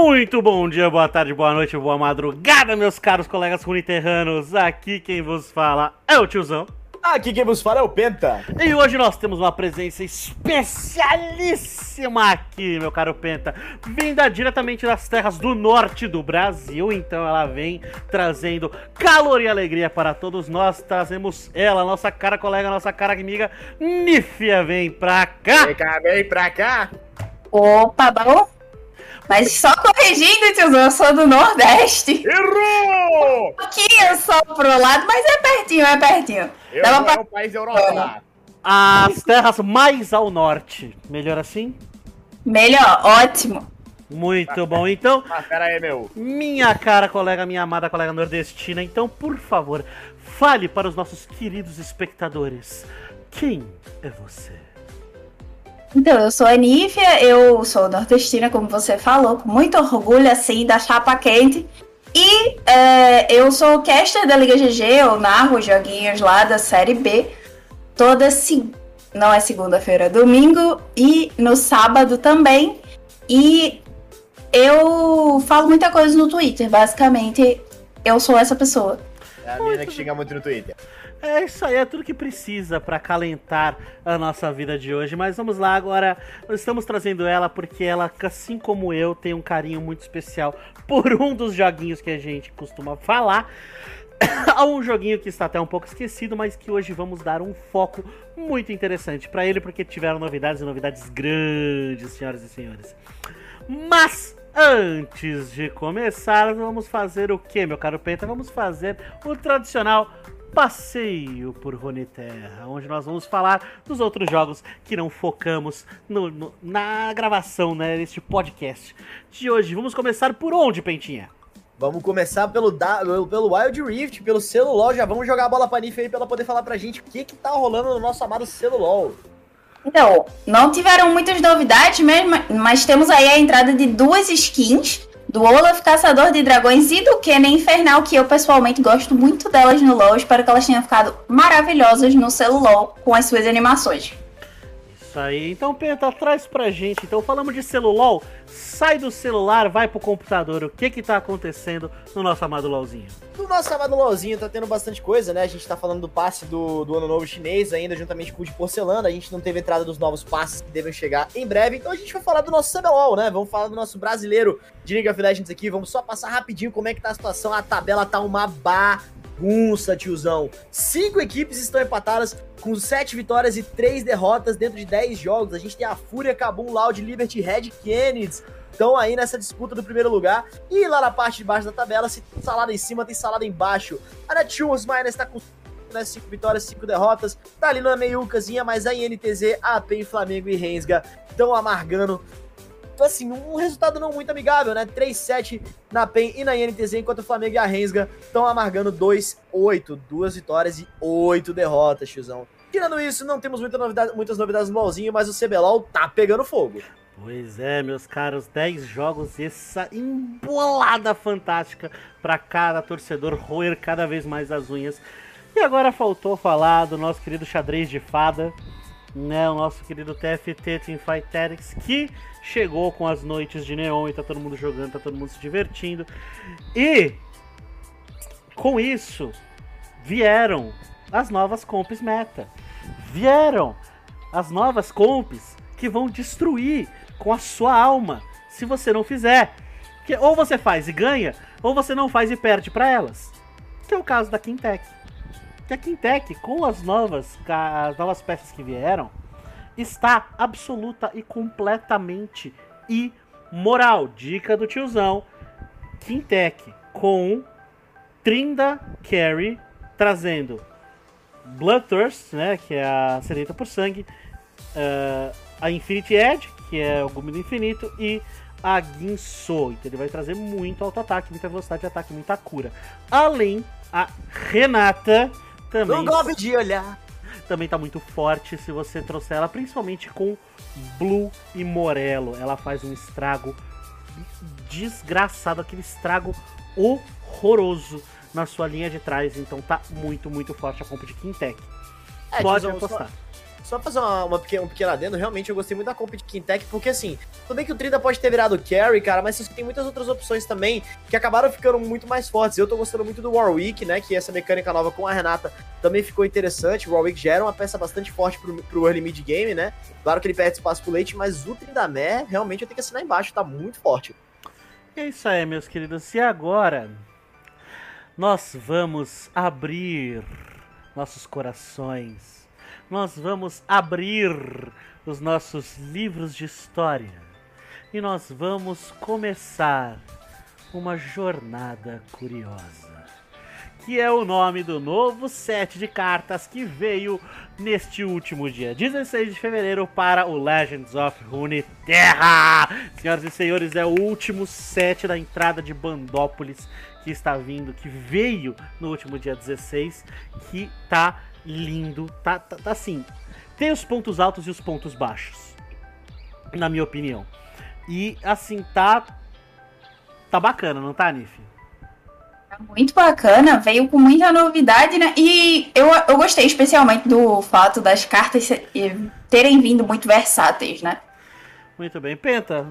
Muito bom dia, boa tarde, boa noite, boa madrugada, meus caros colegas runiterranos. Aqui quem vos fala é o tiozão. Aqui quem vos fala é o Penta. E hoje nós temos uma presença especialíssima aqui, meu caro Penta. Vinda diretamente das terras do norte do Brasil. Então ela vem trazendo calor e alegria para todos nós. Trazemos ela, nossa cara colega, nossa cara amiga, Nífia. Vem pra cá. Vem cá, vem pra cá. Opa, bom? Mas só corrigindo, tiozão, eu sou do Nordeste. Errou! Aqui eu sou pro lado, mas é pertinho, é pertinho. Eu Dava pra- é um país Europa. As terras mais ao norte. Melhor assim? Melhor, ótimo. Muito bom. Então, Mas pera aí, meu. Minha cara colega, minha amada colega nordestina, então, por favor, fale para os nossos queridos espectadores. Quem é você? Então, eu sou a Nífia, eu sou nordestina, como você falou, com muito orgulho, assim, da chapa quente. E é, eu sou caster da Liga GG, eu narro joguinhos lá da Série B. Toda se... não é segunda-feira, é domingo e no sábado também. E eu falo muita coisa no Twitter, basicamente eu sou essa pessoa. É a menina que xinga muito no Twitter. É isso aí, é tudo que precisa para acalentar a nossa vida de hoje. Mas vamos lá agora. Nós estamos trazendo ela porque ela, assim como eu, tem um carinho muito especial por um dos joguinhos que a gente costuma falar. Um joguinho que está até um pouco esquecido, mas que hoje vamos dar um foco muito interessante para ele, porque tiveram novidades e novidades grandes, senhoras e senhores. Mas antes de começar, vamos fazer o que, meu caro Penta? Vamos fazer o tradicional passeio por Runeterra, onde nós vamos falar dos outros jogos que não focamos no- no- na gravação, né, neste podcast de hoje. Vamos começar por onde, Pentinha? Vamos começar pelo, da- pelo Wild Rift, pelo Celulol. Já vamos jogar a bola pra Nif aí pra ela poder falar pra gente o que que tá rolando no nosso amado Celulol. Então, não tiveram muitas novidades mesmo, mas temos aí a entrada de duas skins, do Olaf Caçador de Dragões e do Kennen Infernal, que eu pessoalmente gosto muito delas no LoL. Espero que elas tenham ficado maravilhosas no celular com as suas animações. Isso aí. Então, Penta, traz pra gente. Então, falamos de celular, sai do celular, vai pro computador. O que que tá acontecendo no nosso amado LOLzinho? No nosso amado LOLzinho tá tendo bastante coisa, né? A gente tá falando do passe do, do Ano Novo Chinês ainda, juntamente com o de Porcelana. A gente não teve entrada dos novos passes que devem chegar em breve. Então a gente vai falar do nosso CBLOL, né? Vamos falar do nosso brasileiro de League of Legends aqui. Vamos só passar rapidinho como é que tá a situação. A tabela tá uma bagunça, tiozão. Cinco equipes estão empatadas com sete vitórias e três derrotas dentro de 10 jogos. A gente tem a Fúria, Kabum, Loud, Liberty, Red, Kennedy. Estão aí nessa disputa do primeiro lugar. E lá na parte de baixo da tabela, se tem salada em cima, tem salada embaixo. A Netshoes Miners tá com né, 5 vitórias, 5 derrotas. Tá ali numa meiucazinha, mas a INTZ, AP, Flamengo e Rensga estão amargando. Então, assim, um resultado não muito amigável, né? 3-7 na PEN e na INTZ, enquanto o Flamengo e a Rensga estão amargando 2-8. Duas vitórias e 8 derrotas, tiozão. Tirando isso, não temos muita novidade, muitas novidades no LoLzinho, mas o CBLOL tá pegando fogo. Pois é, meus caros, 10 jogos e essa embolada fantástica pra cada torcedor roer cada vez mais as unhas. E agora faltou falar do nosso querido xadrez de fada, né? O nosso querido TFT Teamfight Tactics, que chegou com as noites de neon e tá todo mundo jogando, tá todo mundo se divertindo. E com isso vieram as novas comps meta. Vieram as novas comps que vão destruir com a sua alma se você não fizer. Que ou você faz e ganha, ou você não faz e perde pra elas. Que é o caso da Quintec. Que a Quintec, com as novas, as novas peças que vieram, está absoluta e completamente imoral. Dica do tiozão. Quintec com Trinda Carry trazendo Bloodthirst, né, que é a sedenta por sangue, eh, a Infinity Edge, que é o gume do infinito, e a Guinsoo. Então ele vai trazer muito alto-ataque, muita velocidade de ataque, muita cura. Além, a Renata também, Não gosto de olhar. também tá muito forte se você trouxer ela, principalmente com Blue e Morello. Ela faz um estrago desgraçado, aquele estrago horroroso na sua linha de trás. Então tá muito, muito forte a compra de Quintec. É, Pode apostar. Só, só fazer uma, uma pequena, um pequeno adendo, realmente eu gostei muito da comp de Quintec, porque assim, tudo bem que o Trinda pode ter virado carry, cara, mas tem muitas outras opções também que acabaram ficando muito mais fortes. Eu tô gostando muito do Warwick, né, que essa mecânica nova com a Renata também ficou interessante. O Warwick já era uma peça bastante forte pro, pro early mid game, né? Claro que ele perde espaço pro late, mas o Trindamé, realmente eu tenho que assinar embaixo, tá muito forte. É isso aí, meus queridos. E agora, nós vamos abrir nossos corações. Nós vamos abrir os nossos livros de história. E nós vamos começar uma jornada curiosa. Que é o nome do novo set de cartas que veio neste último dia, 16 de fevereiro, para o Legends of Runeterra. Senhoras e senhores, é o último set da entrada de Bandópolis que está vindo, que veio no último dia 16, que tá lindo, tá, tá, tá assim, tem os pontos altos e os pontos baixos, na minha opinião. E assim, tá tá bacana, não tá, Nif? Muito bacana, veio com muita novidade, né? E eu, eu gostei especialmente do fato das cartas terem vindo muito versáteis, né? Muito bem. Penta,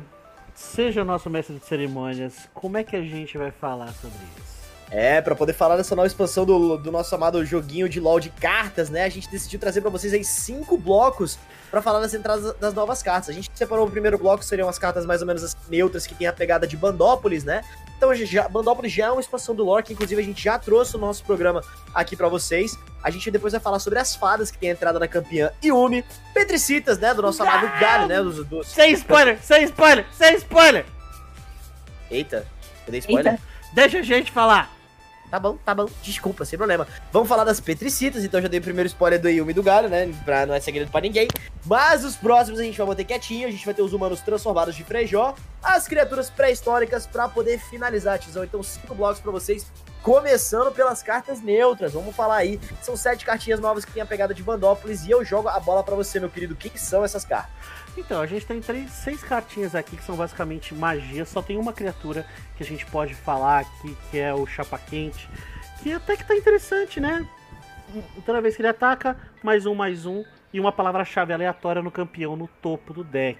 seja o nosso mestre de cerimônias, como é que a gente vai falar sobre isso? É, para poder falar dessa nova expansão do, do nosso amado joguinho de LoL de cartas, né? A gente decidiu trazer para vocês aí cinco blocos para falar das entradas das novas cartas. A gente separou o primeiro bloco, seriam as cartas mais ou menos as neutras que tem a pegada de Bandópolis, né? Então, já, Bandópolis já é uma expansão do lore, que inclusive a gente já trouxe o nosso programa aqui para vocês. A gente depois vai falar sobre as fadas que tem a entrada na campeã Yumi, Petricitas, né, do nosso amado Galho, né, dos, dos... Sem spoiler, sem spoiler, sem spoiler! Eita, eu dei spoiler? Eita. Deixa a gente falar. Tá bom, tá bom. Desculpa, sem problema. Vamos falar das Petricitas, então já dei o primeiro spoiler do Yumi do Galho, né? Pra não é segredo pra ninguém. Mas os próximos a gente vai manter quietinho. A gente vai ter os humanos transformados de Frejó, as criaturas pré-históricas pra poder finalizar, Tizão. Então, cinco blocos pra vocês. Começando pelas cartas neutras, vamos falar aí. São sete cartinhas novas que tem a pegada de Bandópolis e eu jogo a bola para você, meu querido. Quem são essas cartas? Então, a gente tem três, seis cartinhas aqui que são basicamente magia. Só tem uma criatura que a gente pode falar aqui, que é o Chapa Quente. Que até que tá interessante, né? Toda vez que ele ataca, mais um, mais um. E uma palavra-chave aleatória no campeão no topo do deck.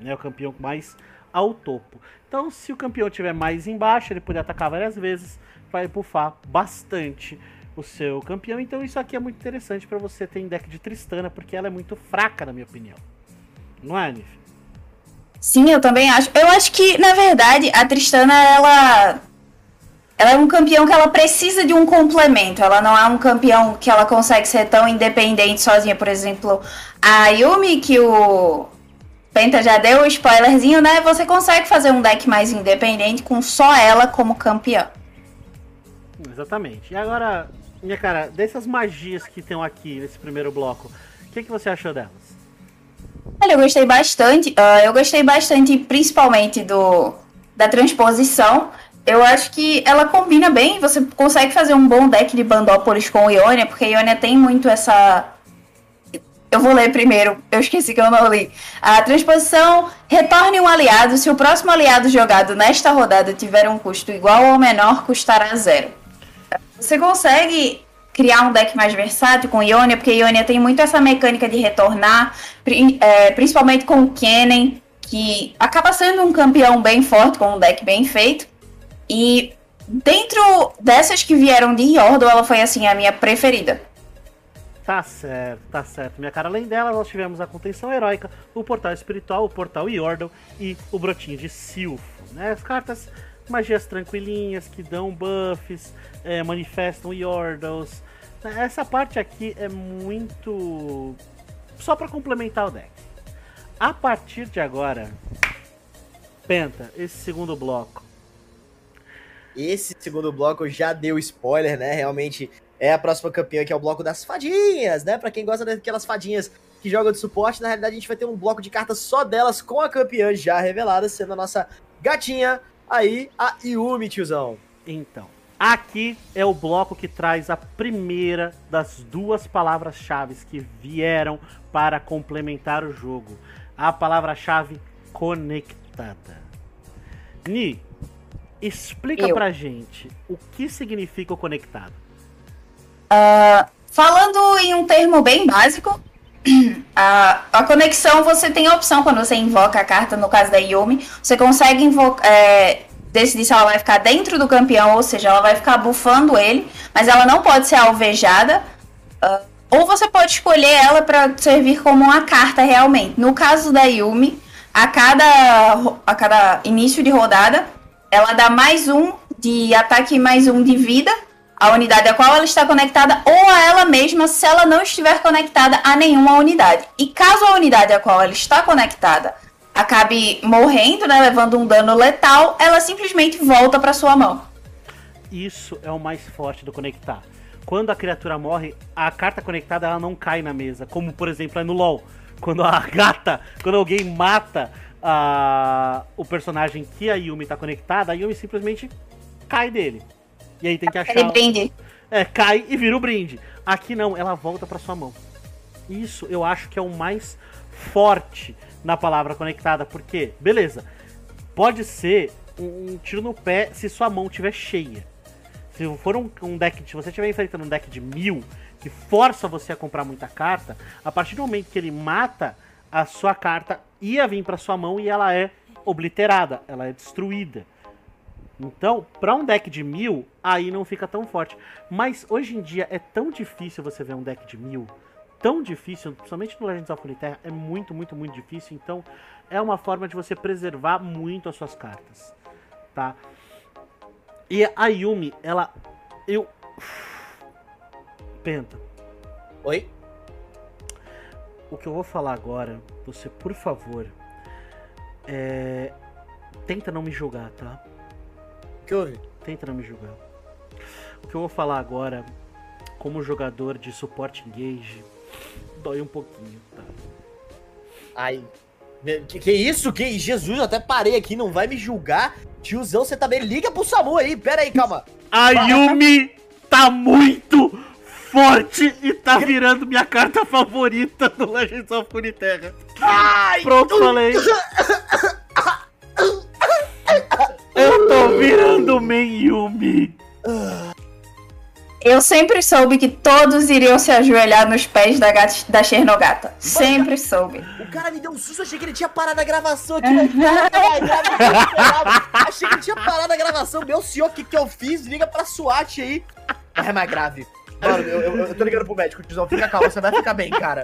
Né? O campeão mais ao topo. Então, se o campeão tiver mais embaixo, ele poder atacar várias vezes, vai buffar bastante o seu campeão. Então, isso aqui é muito interessante para você ter em deck de Tristana, porque ela é muito fraca, na minha opinião. Não é, Nif? Sim, eu também acho. Eu acho que, na verdade, a Tristana, ela. Ela é um campeão que ela precisa de um complemento. Ela não é um campeão que ela consegue ser tão independente sozinha. Por exemplo, a Yumi, que o Penta já deu o spoilerzinho, né? Você consegue fazer um deck mais independente com só ela como campeã. Exatamente. E agora, minha cara, dessas magias que estão aqui nesse primeiro bloco, o que, que você achou delas? Olha, eu gostei bastante. Uh, eu gostei bastante, principalmente do da transposição. Eu acho que ela combina bem. Você consegue fazer um bom deck de Bandópolis com Ionia, porque Ionia tem muito essa. Eu vou ler primeiro, eu esqueci que eu não li. A transposição retorne um aliado se o próximo aliado jogado nesta rodada tiver um custo igual ou menor, custará zero. Você consegue criar um deck mais versátil com Ionia, porque Ionia tem muito essa mecânica de retornar, é, principalmente com o Kennen, que acaba sendo um campeão bem forte, com um deck bem feito. E dentro dessas que vieram de Yordle, ela foi assim a minha preferida. Tá certo, tá certo. Minha cara, além dela, nós tivemos a contenção heróica, o portal espiritual, o portal Yordle e o brotinho de Silfo. Né? As cartas magias tranquilinhas que dão buffs, é, manifestam Yordles, essa parte aqui é muito. só para complementar o deck. A partir de agora, Penta, esse segundo bloco. Esse segundo bloco já deu spoiler, né? Realmente é a próxima campeã, que é o bloco das fadinhas, né? Para quem gosta daquelas fadinhas que jogam de suporte, na realidade a gente vai ter um bloco de cartas só delas com a campeã já revelada, sendo a nossa gatinha aí, a Yumi, tiozão. Então, Aqui é o bloco que traz a primeira das duas palavras-chave que vieram para complementar o jogo. A palavra-chave conectada. Ni, explica Eu. pra gente o que significa o conectado. Uh, falando em um termo bem básico, A, a conexão você tem a opção quando você invoca a carta, no caso da Yumi, você consegue invocar. É, decidir se ela vai ficar dentro do campeão, ou seja, ela vai ficar bufando ele, mas ela não pode ser alvejada. Uh, ou você pode escolher ela para servir como uma carta realmente. No caso da Yumi, a cada, a cada início de rodada, ela dá mais um de ataque e mais um de vida à unidade a qual ela está conectada ou a ela mesma se ela não estiver conectada a nenhuma unidade. E caso a unidade a qual ela está conectada acabe morrendo, né, levando um dano letal, ela simplesmente volta para sua mão. Isso é o mais forte do conectar. Quando a criatura morre, a carta conectada ela não cai na mesa, como por exemplo é no LoL, quando a gata, quando alguém mata a, o personagem que a Yumi está conectada, a Yumi simplesmente cai dele. E aí tem que achar. Ele brinde. É, cai e vira o brinde. Aqui não, ela volta para sua mão. Isso eu acho que é o mais forte na palavra conectada, porque, beleza, pode ser um, um tiro no pé se sua mão estiver cheia. Se for um, um deck, se você estiver enfrentando um deck de mil, que força você a comprar muita carta, a partir do momento que ele mata, a sua carta ia vir para sua mão e ela é obliterada, ela é destruída. Então, para um deck de mil, aí não fica tão forte. Mas hoje em dia é tão difícil você ver um deck de mil tão difícil, principalmente no Legends of Runeterra, é muito, muito, muito difícil. Então, é uma forma de você preservar muito as suas cartas, tá? E a Yumi, ela, eu, Penta. Oi. O que eu vou falar agora, você, por favor, é... tenta não me julgar, tá? O que houve? Tenta não me julgar. O que eu vou falar agora, como jogador de suporte engage, dói um pouquinho, tá? Ai. Que, que isso? Que Jesus, eu até parei aqui, não vai me julgar. Tiozão, você tá bem. Liga pro Samu aí, pera aí, calma. A Yumi tá muito forte e tá virando minha carta favorita do Legends of Runeterra. Ai, Pronto, falei. Virando main Yumi. Eu sempre soube que todos iriam se ajoelhar nos pés da, gata, da Chernogata. Sempre soube. O cara me deu um susto, achei que ele tinha parado a gravação aqui. Achei que ele tinha parado a gravação. Meu senhor, o que, que eu fiz? Liga pra SWAT aí. É mais grave. Mano, eu, eu, eu tô ligando pro médico, tiozão. Fica calmo, você vai ficar bem, cara.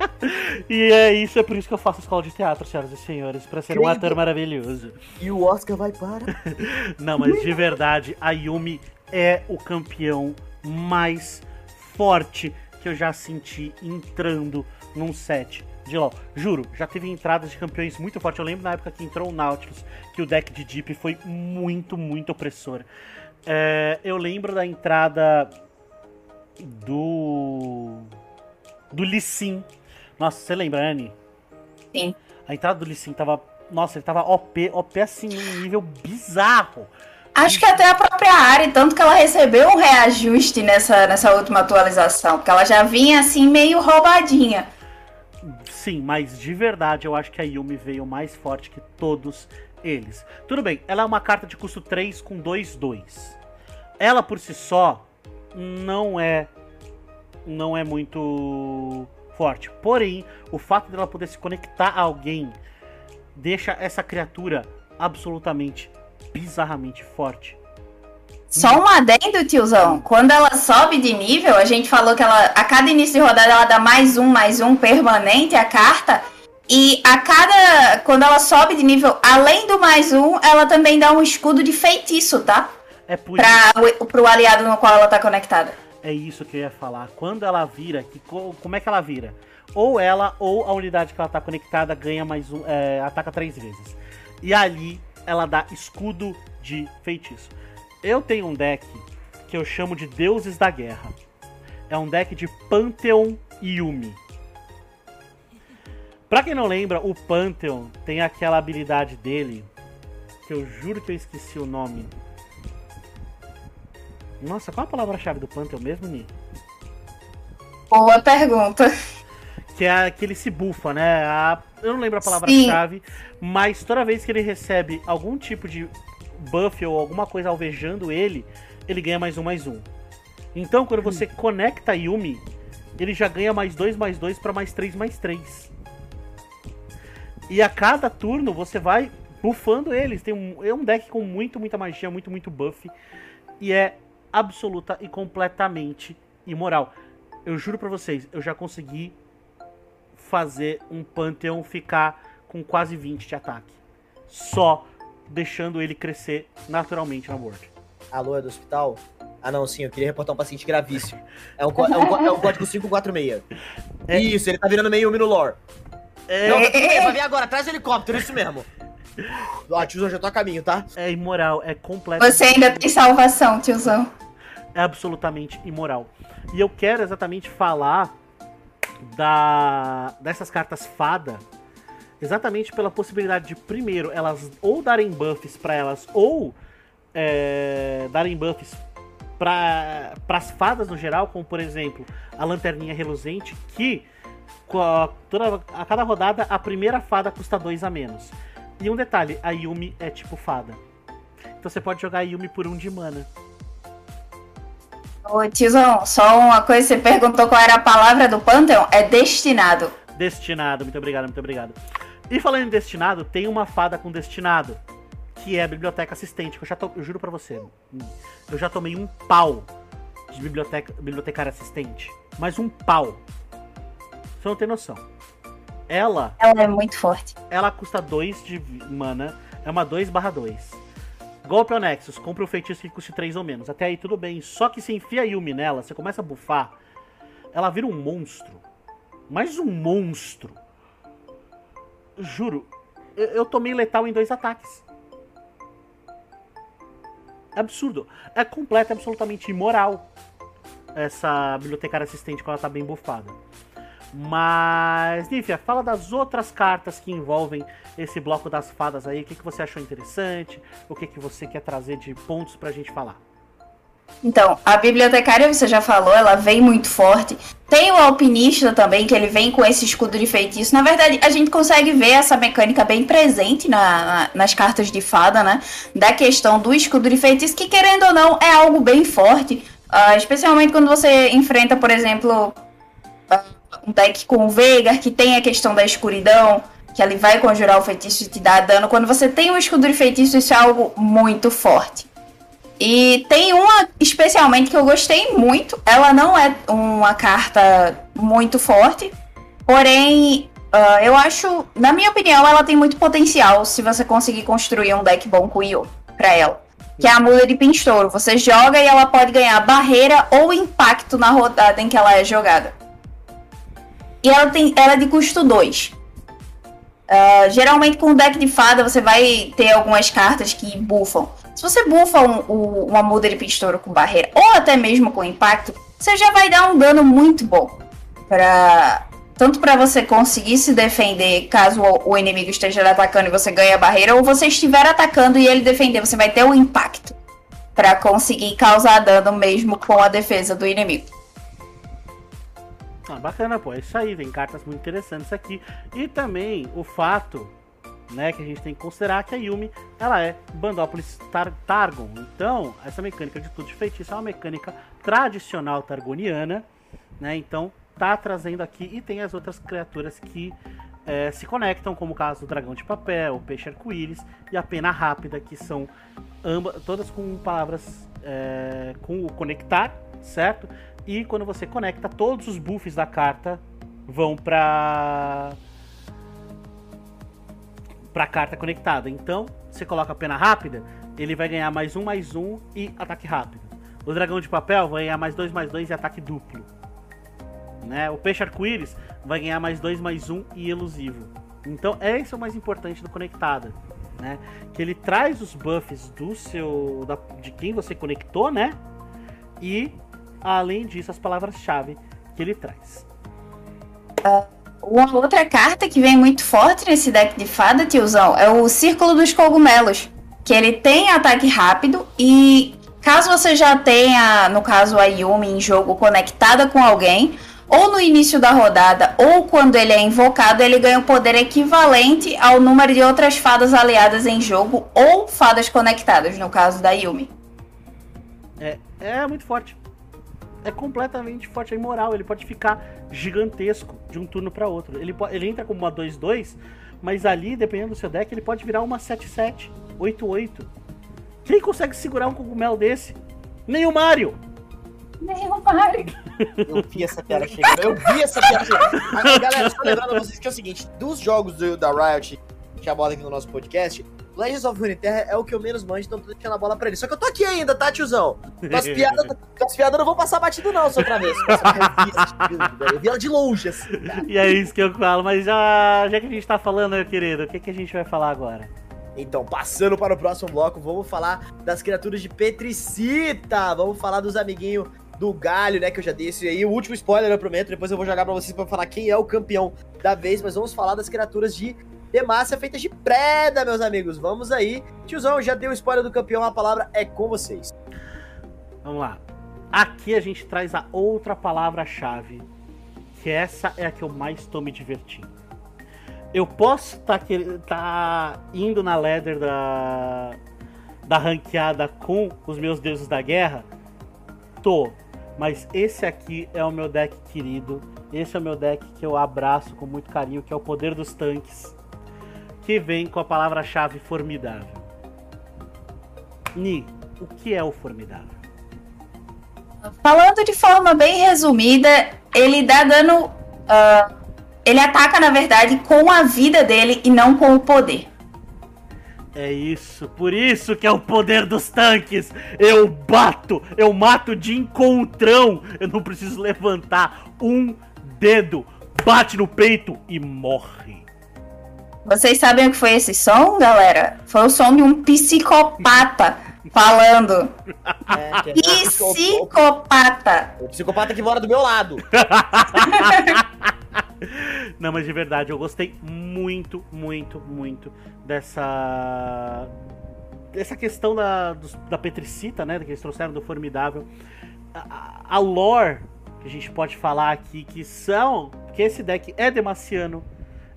E é isso, é por isso que eu faço escola de teatro, senhoras e senhores, pra ser um Credo. ator maravilhoso. E o Oscar vai para. Não, mas de verdade, a Yumi é o campeão mais forte que eu já senti entrando num set de LoL. Juro, já teve entradas de campeões muito fortes. Eu lembro na época que entrou o Nautilus, que o deck de Deep foi muito, muito opressor. É, eu lembro da entrada do. do Lee Sin. Nossa, você lembra, Anne? Sim. A entrada do Lee Sin tava. Nossa, ele tava OP, OP assim, num nível bizarro. Acho que até a própria Ari, tanto que ela recebeu um reajuste nessa, nessa última atualização, porque ela já vinha assim meio roubadinha. Sim, mas de verdade eu acho que a Yumi veio mais forte que todos eles. Tudo bem, ela é uma carta de custo 3 com 2-2. Ela por si só não é não é muito forte. Porém, o fato dela poder se conectar a alguém deixa essa criatura absolutamente bizarramente forte. Só um adendo, tiozão. Quando ela sobe de nível, a gente falou que ela, a cada início de rodada ela dá mais um, mais um permanente a carta. E a cada. Quando ela sobe de nível, além do mais um, ela também dá um escudo de feitiço, tá? É por Pra, o- pro aliado no qual ela tá conectada. É isso que eu ia falar. Quando ela vira, que, co- como é que ela vira? Ou ela ou a unidade que ela tá conectada ganha mais um. é, ataca três vezes. E ali ela dá escudo de feitiço. Eu tenho um deck que eu chamo de Deuses da Guerra. É um deck de Pantheon Yumi. Pra quem não lembra, o Pantheon tem aquela habilidade dele que eu juro que eu esqueci o nome. Nossa, qual a palavra-chave do Pantheon mesmo, Ni? Boa pergunta. Que é que ele se bufa, né? A- eu não lembro a palavra-chave, mas toda vez que ele recebe algum tipo de buff ou alguma coisa alvejando ele, ele ganha mais um, mais um. Então, quando você conecta a Yumi, ele já ganha mais 2 mais 2 para mais 3 mais 3. E a cada turno você vai buffando eles. Tem um, é um deck com muito, muita magia, muito, muito buff. E é absoluta e completamente imoral. Eu juro pra vocês, eu já consegui fazer um Pantheon ficar com quase 20 de ataque. Só deixando ele crescer naturalmente na board. Alô, é do hospital? Ah, não, sim, eu queria reportar um paciente gravíssimo. É um, é um, é um código 546. É. Isso, ele tá virando meio no lore. É... Não, vai vir agora, traz o helicóptero, isso mesmo. Ó, tiozão, já tô a caminho, tá? É imoral, é completamente. Você ainda tem salvação, tiozão. É absolutamente imoral. E eu quero exatamente falar da dessas cartas fada exatamente pela possibilidade de, primeiro, elas ou darem buffs para elas, ou é, darem buffs para as fadas no geral, como por exemplo a lanterninha reluzente, que a, toda, a cada rodada a primeira fada custa 2 a menos. E um detalhe, a Yumi é tipo fada. Então você pode jogar a Yumi por um de mana. Ô tiozão, só uma coisa, você perguntou qual era a palavra do Pantheon? É destinado. Destinado, muito obrigado, muito obrigado. E falando em destinado, tem uma fada com destinado, que é a biblioteca assistente, que eu já to... eu juro para você, eu já tomei um pau de biblioteca, bibliotecária assistente, mas um pau. Você não tem noção. Ela. Ela é muito forte. Ela custa 2 de mana, é uma 2 barra 2. Golpe ao Nexus, compra um feitiço que custe 3 ou menos. Até aí tudo bem. Só que se enfia Yumi nela, você começa a bufar, ela vira um monstro. Mais um monstro juro, eu, eu tomei letal em dois ataques. É absurdo. É completo, absolutamente imoral essa bibliotecária assistente quando ela tá bem bufada. Mas, Nifia, fala das outras cartas que envolvem esse bloco das fadas aí. O que, que você achou interessante? O que, que você quer trazer de pontos pra gente falar? Então, a bibliotecária, você já falou, ela vem muito forte. Tem o alpinista também, que ele vem com esse escudo de feitiço. Na verdade, a gente consegue ver essa mecânica bem presente na, na, nas cartas de fada, né? Da questão do escudo de feitiço, que querendo ou não, é algo bem forte. Uh, especialmente quando você enfrenta, por exemplo, um deck com o Veigar, que tem a questão da escuridão, que ele vai conjurar o feitiço e te dar dano. Quando você tem um escudo de feitiço, isso é algo muito forte. E tem uma especialmente que eu gostei muito. Ela não é uma carta muito forte, porém, uh, eu acho, na minha opinião, ela tem muito potencial se você conseguir construir um deck bom com Io pra ela. Que é a mula de pinstouro. Você joga e ela pode ganhar barreira ou impacto na rodada em que ela é jogada. E ela, tem, ela é de custo 2. Uh, ah, geralmente com o deck de fada você vai ter algumas cartas que buffam. Se você bufa um, um, uma muda de com barreira, ou até mesmo com impacto, você já vai dar um dano muito bom. Pra, tanto para você conseguir se defender caso o, o inimigo esteja atacando e você ganhe a barreira, ou você estiver atacando e ele defender, você vai ter um impacto para conseguir causar dano mesmo com a defesa do inimigo. Ah, bacana, pô. É isso aí, tem cartas muito interessantes aqui. E também o fato né, que a gente tem que considerar que a Yumi ela é Bandópolis Tar Targon. Então, essa mecânica de tudo de feitiço é uma mecânica tradicional targoniana, né? Então, tá trazendo aqui e tem as outras criaturas que é, se conectam, como o caso do dragão de papel, o peixe arco-íris e a pena rápida, que são ambas, todas com palavras é, com o conectar, certo? E quando você conecta, todos os buffs da carta vão para para carta conectada. Então, você coloca a pena rápida, ele vai ganhar mais um, mais um e ataque rápido. O dragão de papel vai ganhar mais dois, mais dois e ataque duplo. Né? O peixe arco-íris vai ganhar mais dois, mais um e elusivo. Então, esse é o mais importante do conectada. Né? Que ele traz os buffs do seu. Da, de quem você conectou, né? E além disso, as palavras-chave que ele traz. Uma outra carta que vem muito forte nesse deck de fada, tiozão, é o Círculo dos Cogumelos. Que ele tem ataque rápido e caso você já tenha, no caso, a Yumi em jogo conectada com alguém, ou no início da rodada, ou quando ele é invocado, ele ganha um poder equivalente ao número de outras fadas aliadas em jogo, ou fadas conectadas, no caso da Yumi. É, é muito forte. É completamente forte, é imoral. Ele pode ficar gigantesco de um turno para outro. Ele, ele entra como uma 2-2, mas ali, dependendo do seu deck, ele pode virar uma 7-7, 8-8. Quem consegue segurar um cogumelo desse? Nem o Mario! Nem o Mario! Eu vi essa piada chegando, eu vi essa piada chegando. Galera, só lembrando vocês que é o seguinte: dos jogos do, da Riot que aborda aqui no nosso podcast, Legends of Runeterra é o que eu menos manjo, então tô deixando a bola pra ele. Só que eu tô aqui ainda, tá, tiozão? As piadas, as piadas não vão passar batido não, só outra vez. Eu vi ela de longe, assim, cara. E é isso que eu falo, mas já, já que a gente tá falando, meu querido, o que, que a gente vai falar agora? Então, passando para o próximo bloco, vamos falar das criaturas de Petricita. Vamos falar dos amiguinhos do Galho, né? Que eu já dei esse aí. O último spoiler, eu prometo. Depois eu vou jogar pra vocês pra falar quem é o campeão da vez. Mas vamos falar das criaturas de Demacia feitas de preda, meus amigos. Vamos aí. Tiozão, já deu spoiler do campeão. A palavra é com vocês. Vamos lá. Aqui a gente traz a outra palavra-chave. Que essa é a que eu mais tô me divertindo. Eu posso estar tá, tá indo na ladder da, da ranqueada com os meus deuses da guerra? Tô. Mas esse aqui é o meu deck querido. Esse é o meu deck que eu abraço com muito carinho, que é o poder dos tanques. Que vem com a palavra-chave formidável. Ni, o que é o formidável? Falando de forma bem resumida, ele dá dano. Uh, ele ataca, na verdade, com a vida dele e não com o poder. É isso, por isso que é o poder dos tanques. Eu bato, eu mato de encontrão. Eu não preciso levantar um dedo. Bate no peito e morre. Vocês sabem o que foi esse som, galera? Foi o som de um psicopata falando. É, é psicopata. O psicopata que mora do meu lado. Não, mas de verdade, eu gostei muito, muito, muito dessa. Dessa questão da, da Petricita, né? Que eles trouxeram do Formidável. A, a lore que a gente pode falar aqui, que são. Que esse deck é demaciano.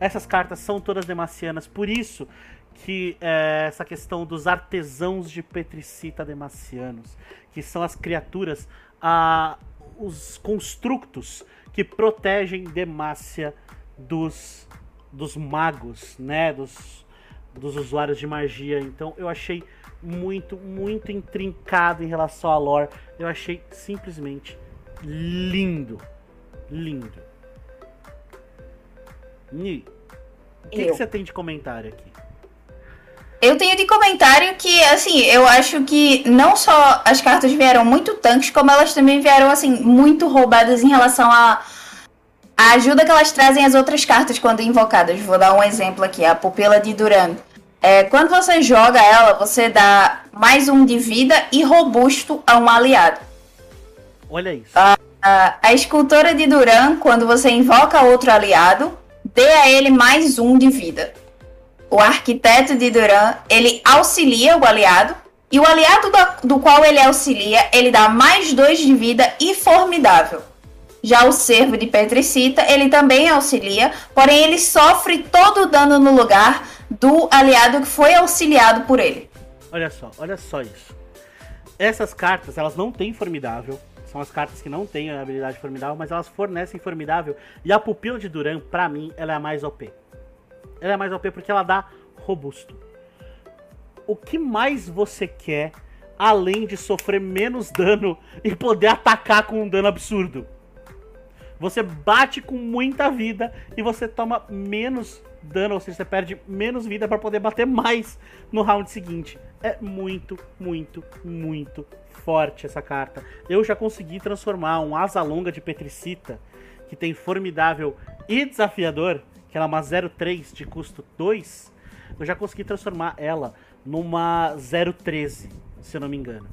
Essas cartas são todas demacianas. Por isso que é, essa questão dos artesãos de Petricita demacianos, que são as criaturas, a, os constructos que protegem Demacia dos, dos magos, né? Dos, dos usuários de magia. Então eu achei muito, muito intrincado em relação à lore. Eu achei simplesmente lindo. Lindo. Ni, o que, que você tem de comentário aqui? Eu tenho de comentário que, assim, eu acho que não só as cartas vieram muito tanques, como elas também vieram, assim, muito roubadas em relação a, a ajuda que elas trazem às outras cartas quando invocadas. Vou dar um exemplo aqui, a Pupila de Duran. É, quando você joga ela, você dá mais um de vida e robusto a um aliado. Olha isso. A, a, a escultora de Duran, quando você invoca outro aliado, dê a ele mais um de vida o arquiteto de Duran, ele auxilia o aliado, e o aliado do, do qual ele auxilia, ele dá mais dois de vida e formidável. Já o servo de Petricita, ele também auxilia, porém ele sofre todo o dano no lugar do aliado que foi auxiliado por ele. Olha só, olha só isso. Essas cartas, elas não têm formidável, são as cartas que não têm a habilidade formidável, mas elas fornecem formidável. E a pupila de Duran, para mim, ela é a mais OP. Ela é mais OP porque ela dá robusto. O que mais você quer além de sofrer menos dano e poder atacar com um dano absurdo? Você bate com muita vida e você toma menos dano, ou seja, você perde menos vida para poder bater mais no round seguinte. É muito, muito, muito forte essa carta. Eu já consegui transformar um asa longa de Petricita, que tem formidável e desafiador, que ela é uma 03 de custo 2, eu já consegui transformar ela numa 013, se eu não me engano.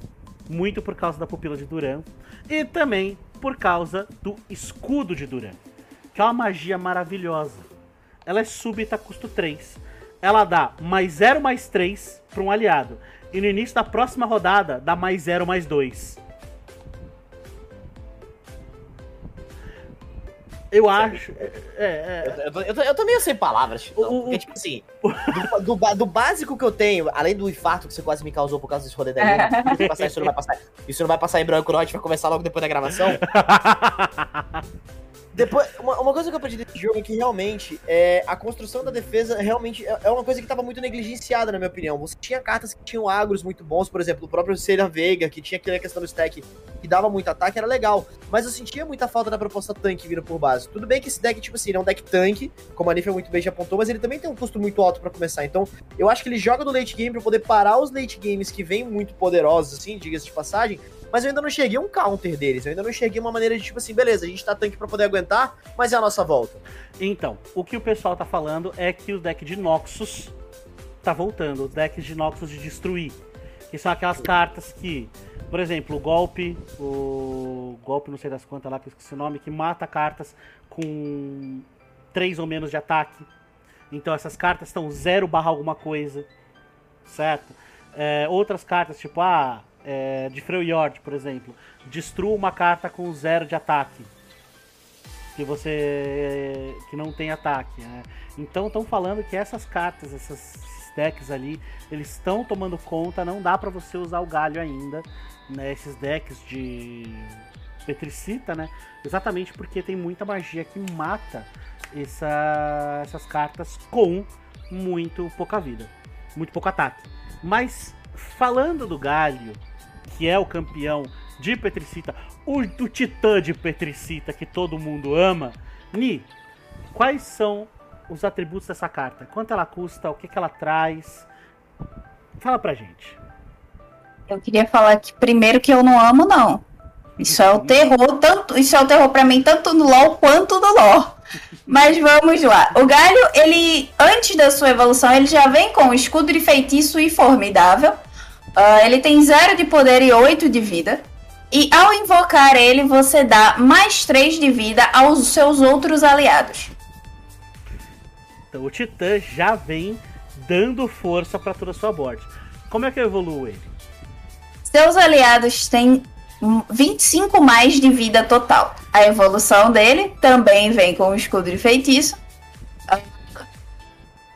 Muito por causa da pupila de Duran e também por causa do escudo de Duran, que é uma magia maravilhosa. Ela é súbita, custo 3. Ela dá mais 0 mais 3 para um aliado. E no início da próxima rodada dá mais 0 mais 2. Eu Sabe? acho. É, é, Eu, eu, tô- eu, tô- eu tô meio sem palavras, Chitão, O- porque, tipo assim, do, do do básico que eu tenho, além do infarto que você quase me causou por causa desse rolê da Luna, isso, vai passar, isso não vai passar, isso não vai passar em branco, não, a gente vai conversar logo depois da gravação. Depois, uma, uma coisa que eu aprendi desse jogo é que realmente é, a construção da defesa realmente é, é uma coisa que estava muito negligenciada, na minha opinião. Você tinha cartas que tinham agros muito bons, por exemplo, o próprio Sailor Veiga, que tinha aquela questão do stack que dava muito ataque, era legal. Mas eu sentia muita falta da proposta tanque vindo por base. Tudo bem que esse deck, tipo assim, é um deck tanque, como a Nifia muito bem já apontou, mas ele também tem um custo muito alto pra começar. Então, eu acho que ele joga no late game pra poder parar os late games que vêm muito poderosos, assim, diga-se de passagem. Mas eu ainda não cheguei a um counter deles. Eu ainda não cheguei a uma maneira de, tipo assim, beleza, a gente tá tanque pra poder aguentar, mas é a nossa volta. Então, o que o pessoal tá falando é que o deck de Noxus tá voltando. Os decks de Noxus de destruir. Que são aquelas cartas que, por exemplo, o golpe, o golpe não sei das quantas lá, que eu esqueci o nome, que mata cartas com 3 ou menos de ataque. Então essas cartas estão 0 barra alguma coisa. Certo? É, outras cartas, tipo, ah, é, de Freljord, por exemplo. Destrua uma carta com 0 de ataque que você que não tem ataque. Né? Então estão falando que essas cartas, essas decks ali, eles estão tomando conta. Não dá para você usar o galho ainda, né? Esses decks de petricita, né? Exatamente porque tem muita magia que mata essa- essas cartas com muito pouca vida, muito pouco ataque. Mas falando do galho, que é o campeão de Petricita, o do titã de Petricita que todo mundo ama, Ni, quais são os atributos dessa carta? Quanto ela custa? O que, que ela traz? Fala pra gente. Eu queria falar que primeiro que eu não amo, não. Isso é o terror, tanto, isso é o terror pra mim, tanto no LoL quanto no lore. Mas vamos lá. O galho, ele, antes da sua evolução, ele já vem com escudo de feitiço e formidável. Ah, ele tem 0 de poder e 8 de vida. E ao invocar ele, você dá mais 3 de vida aos seus outros aliados. Então o titã já vem dando força pra toda a sua board. Como é que eu evoluo ele? Seus aliados têm hum, 25 mais de vida total. A evolução dele também vem com o escudo de feitiço.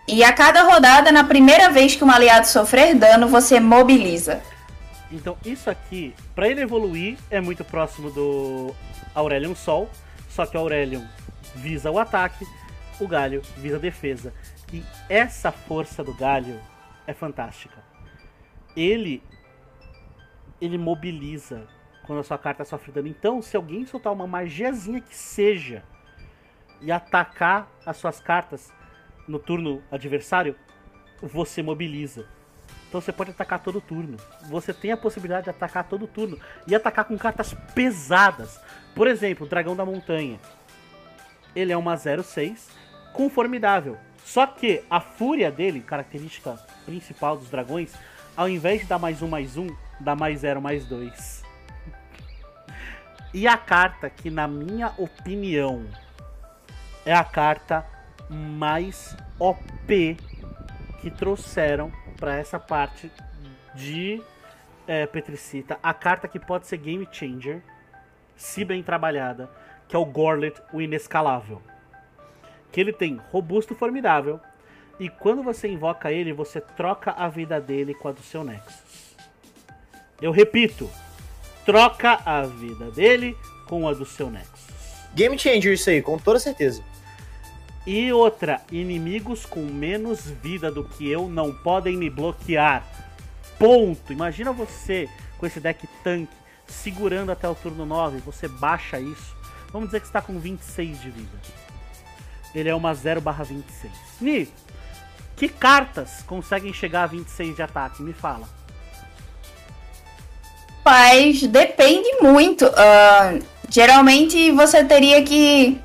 E a cada rodada, na primeira vez que um aliado sofrer dano, você mobiliza. Então isso aqui, pra ele evoluir, é muito próximo do Aurelion Sol, só que o Aurelion visa o ataque, o Galho visa a defesa. E essa força do Galho é fantástica. Ele ele mobiliza quando a sua carta sofre dano. Então, se alguém soltar uma magiazinha que seja e atacar as suas cartas no turno adversário, você mobiliza. Então você pode atacar todo turno. Você tem a possibilidade de atacar todo turno. E atacar com cartas pesadas. Por exemplo, o Dragão da Montanha. Ele é uma 06 com formidável. Só que a fúria dele, característica principal dos dragões, ao invés de dar mais um, mais um, dá mais zero, mais dois. E a carta que, na minha opinião, é a carta mais OP que trouxeram para essa parte de é, Petricita. A carta que pode ser game changer, se bem trabalhada, que é o Gorlet, o Inescalável. Que ele tem robusto formidável. E quando você invoca ele, você troca a vida dele com a do seu Nexus. Eu repito, troca a vida dele com a do seu Nexus. Game changer isso aí, com toda certeza. E outra, inimigos com menos vida do que eu não podem me bloquear. Ponto. Imagina você com esse deck tanque segurando até o turno 9, você baixa isso. Vamos dizer que está com 26 de vida. Ele é uma 0/26. Ni, que cartas conseguem chegar a 26 de ataque? Me fala. Mas depende muito. Ah, geralmente você teria que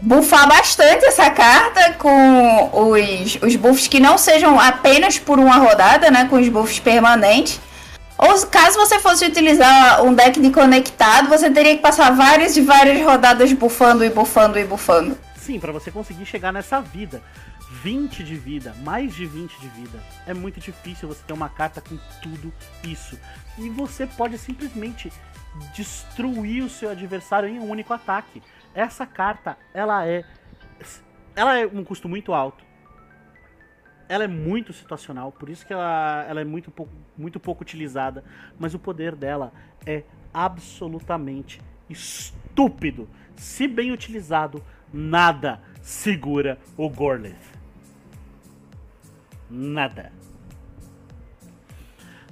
buffar bastante essa carta com os, os buffs que não sejam apenas por uma rodada, né? Com os buffs permanentes. Ou caso você fosse utilizar um deck de conectado, você teria que passar várias e várias rodadas bufando e bufando e bufando. Sim, para você conseguir chegar nessa vida. 20 de vida, mais de 20 de vida. É muito difícil você ter uma carta com tudo isso. E você pode simplesmente destruir o seu adversário em um único ataque. Essa carta, ela é. Ela é um custo muito alto. Ela é muito situacional, por isso que ela, ela é muito pouco, muito pouco utilizada. Mas o poder dela é absolutamente estúpido. Se bem utilizado, nada segura o Gorlith. Nada.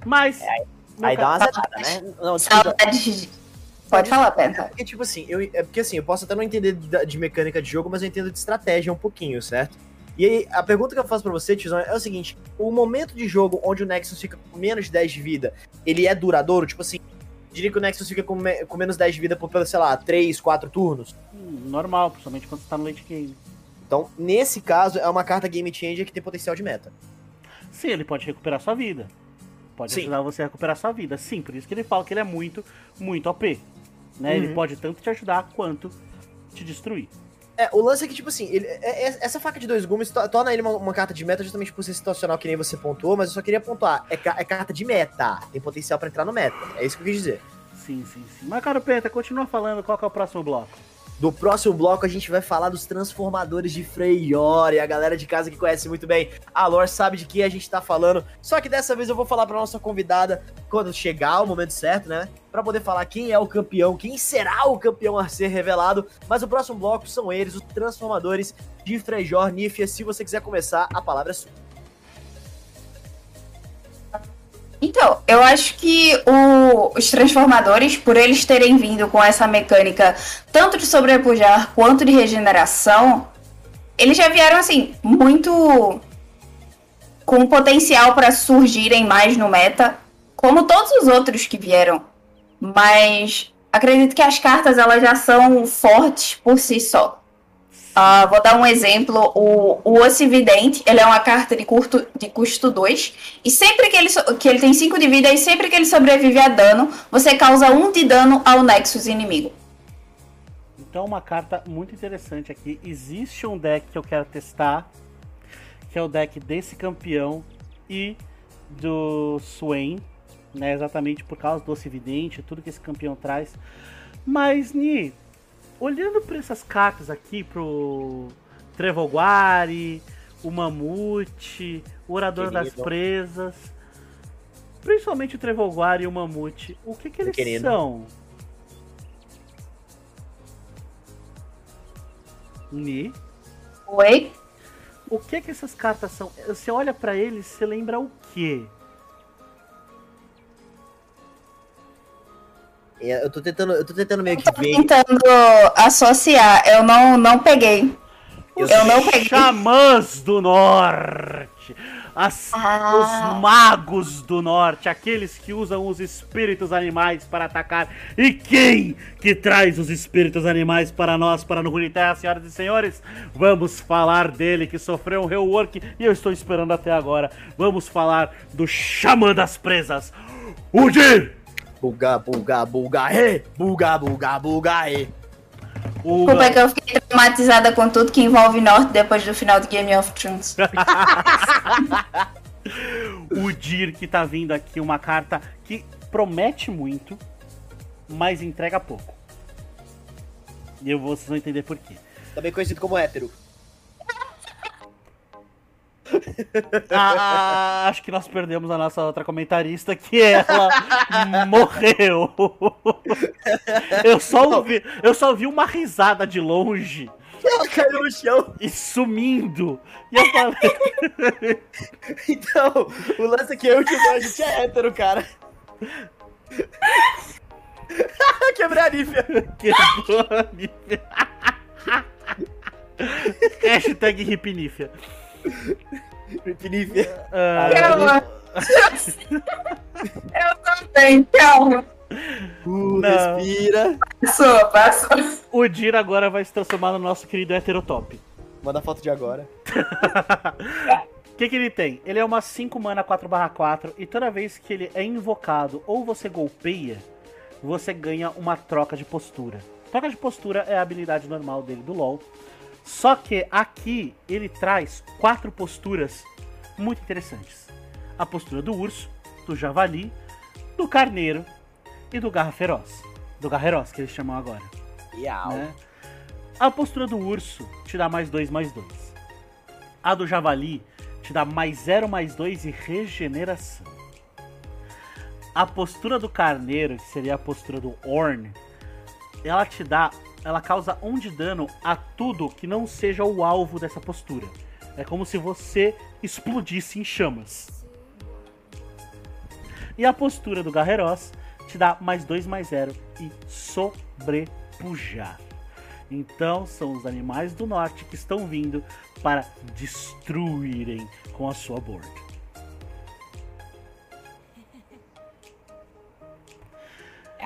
Mas. É, aí dá uma zerada, né? Não, desculpa. Pode falar, Penta. É porque, tipo assim, eu, é porque assim, eu posso até não entender de, de, mecânica de jogo, mas eu entendo de estratégia um pouquinho, certo? E aí, a pergunta que eu faço pra você, Tizão, é o seguinte: o momento de jogo onde o Nexus fica com menos de 10 de vida, ele é duradouro? Tipo assim, diria que o Nexus fica com, me, com menos 10 de vida por, sei lá, 3, 4 turnos? Hum, normal, principalmente quando você tá no late game. Então, nesse caso, é uma carta Game Changer que tem potencial de meta. Sim, ele pode recuperar sua vida. Pode Sim. ajudar você a recuperar sua vida. Sim, por isso que ele fala que ele é muito, muito OP. Né? Uhum. Ele pode tanto te ajudar quanto te destruir. É, o lance é que, tipo assim, ele, é, é, essa faca de dois gumes to, torna ele uma, uma, carta de meta justamente por ser situacional, que nem você pontuou, mas eu só queria pontuar. É, é carta de meta. Tem potencial para entrar no meta. É isso que eu quis dizer. Sim, sim, sim. Mas, cara, Penta, continua falando qual é o próximo bloco. Do próximo bloco a gente vai falar dos transformadores de Freyore. A galera de casa que conhece muito bem a lore sabe de que a gente tá falando. Só que dessa vez eu vou falar pra nossa convidada quando chegar o momento certo, né? Pra poder falar quem é o campeão, quem será o campeão a ser revelado. Mas o próximo bloco são eles, os transformadores de Freyjor. Nifia, se você quiser começar, a palavra é sua. Então, eu acho que o, os transformadores, por eles terem vindo com essa mecânica tanto de sobrepujar quanto de regeneração, eles já vieram assim, muito com potencial para surgirem mais no meta, como todos os outros que vieram. Mas acredito que as cartas elas já são fortes por si só. Uh, vou dar um exemplo. O, o Ocividente, ele é uma carta de, curto, de custo 2. E sempre que ele, que ele tem 5 de vida e sempre que ele sobrevive a dano, você causa 1 um de dano ao Nexus inimigo. Então, uma carta muito interessante aqui. Existe um deck que eu quero testar, que é o deck desse campeão e do Swain, né? Exatamente por causa do Ocividente, tudo que esse campeão traz. Mas, Ni, olhando para essas cartas aqui, pro Trevoguari, o Mamute, o Orador Querido. das Presas, principalmente o Trevoguari e o Mamute, o que que eles Querido. são? Ni? Oi? O que que essas cartas são? Você olha para eles, você lembra o quê? Eu tô tentando, eu tô tentando meio que eu tô ver. tentando associar, eu não, não peguei. Eu, eu não peguei. Xamãs do Norte. As, ah. Os magos do norte, aqueles que usam os espíritos animais para atacar. E quem que traz os espíritos animais para nós, para no Runeterra, senhoras e senhores? Vamos falar dele que sofreu um rework e eu estou esperando até agora. Vamos falar do Xamã das Presas, Udir! Buga, buga, buga, e. Buga, buga, buga, e. Desculpa é que eu fiquei traumatizada com tudo que envolve Norte depois do final de Game of Thrones. o Dir que tá vindo aqui, uma carta que promete muito, mas entrega pouco. E eu vou, vocês vão entender por quê. Também conhecido como hétero. Ah, acho que nós perdemos a nossa outra comentarista, que ela morreu. Eu só, ouvi, eu só vi uma risada de longe. Ela caiu no chão. E sumindo. E eu falei. então, o lance é o que a gente é hétero, cara. Quebrei a nífia. Quebrou a nífia. Hashtag hipnífia. Ripnífia. Uh, eu também, calma. Uh, respira. Passou, passou. O Dir agora vai se transformar no nosso querido heterotop. Manda foto de agora. O que, que ele tem? Ele é uma 5 mana 4/4 e toda vez que ele é invocado ou você golpeia, você ganha uma troca de postura. Troca de postura é a habilidade normal dele do LoL. Só que aqui ele traz quatro posturas muito interessantes: a postura do urso, do javali, do carneiro e do garra feroz. Do garreroz, que eles chamam agora. Né? A postura do urso te dá mais 2, mais 2. A do javali te dá mais 0, mais 2 e regeneração. A postura do carneiro, que seria a postura do Orn, ela te dá. Ela causa 1 um de dano a tudo que não seja o alvo dessa postura. É como se você explodisse em chamas. E a postura do Garreros te dá mais 2, mais 0 e sobrepujar. Então são os animais do norte que estão vindo para destruírem com a sua board.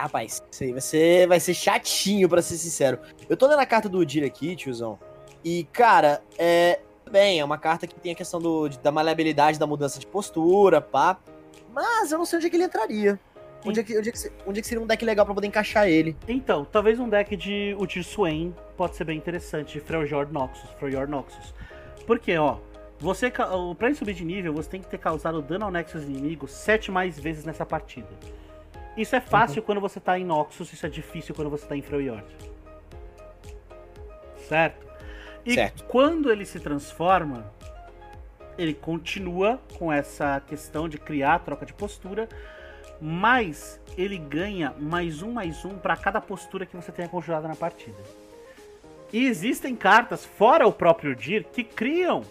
Rapaz, isso aí vai ser, vai ser chatinho, pra ser sincero. Eu tô lendo a carta do Udir aqui, tiozão. E, cara, é. Bem, é uma carta que tem a questão do, da maleabilidade da mudança de postura, pá. Mas eu não sei onde é que ele entraria. Onde é, que, onde, é que, onde é que seria um deck legal para poder encaixar ele? Então, talvez um deck de Udir Swain pode ser bem interessante, Freljord Noxus, Freljord Noxus. Porque, ó, você, pra ele subir de nível, você tem que ter causado dano ao Nexus inimigo 7 mais vezes nessa partida. Isso é fácil uhum. quando você tá em Noxus, isso é difícil quando você tá em Freljord. Certo? E certo. quando ele se transforma, ele continua com essa questão de criar troca de postura, mas ele ganha mais um, mais um para cada postura que você tenha conjurado na partida. E existem cartas, fora o próprio Dir, que criam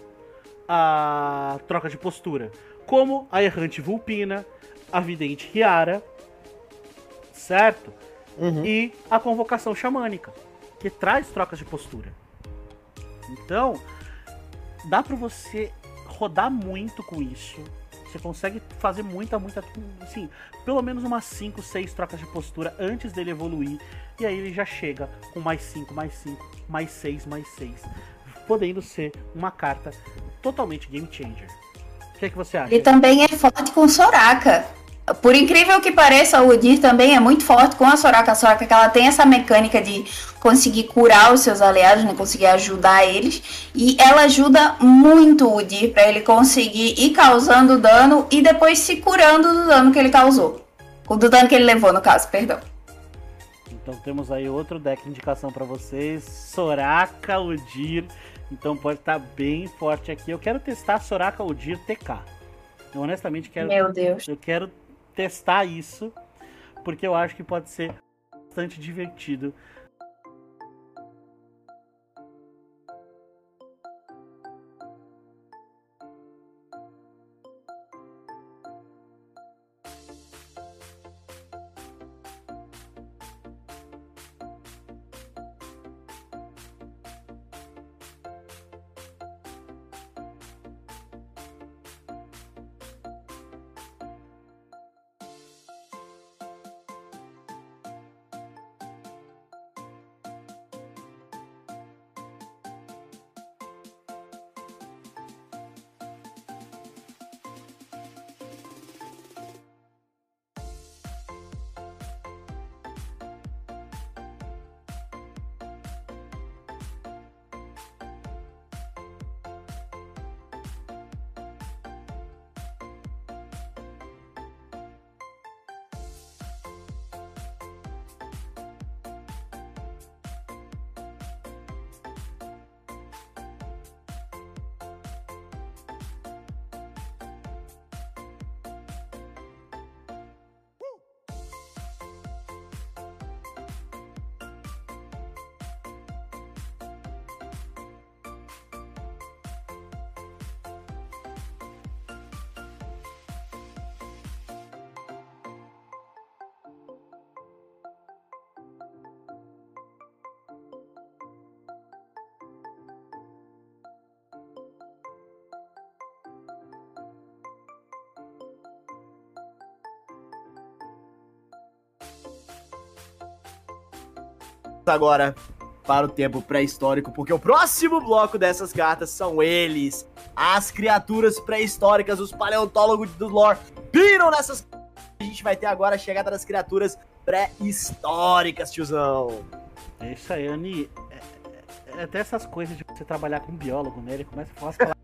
a troca de postura, como a Errante Vulpina, a Vidente Riara, certo? Uhum. E a Convocação Xamânica, que traz trocas de postura. Então, dá para você rodar muito com isso você consegue fazer muita, muita. Assim, pelo menos umas 5, 6 trocas de postura antes dele evoluir. E aí ele já chega com mais 5, mais 5, mais 6, mais 6. Podendo ser uma carta totalmente game changer. O que, é que você acha? Ele também é forte com Soraka. Por incrível que pareça, o Udir também é muito forte com a Soraka. A Soraka que ela tem essa mecânica de conseguir curar os seus aliados, né? conseguir ajudar eles. E ela ajuda muito o Udir para ele conseguir ir causando dano e depois se curando do dano que ele causou. Do dano que ele levou, no caso, perdão. Então temos aí outro deck de indicação para vocês. Soraka Udir. Então pode estar tá bem forte aqui. Eu quero testar Soraka Udir TK. Eu honestamente quero. Meu Deus. Eu quero testar isso, porque eu acho que pode ser bastante divertido agora para o tempo pré-histórico, porque o próximo bloco dessas cartas são eles, as criaturas pré-históricas, os paleontólogos do lore piram nessas a gente vai ter agora a chegada das criaturas pré-históricas, tiozão. É isso aí, Ani. É, é, é até essas coisas de você trabalhar com um biólogo, né? Ele começa a falar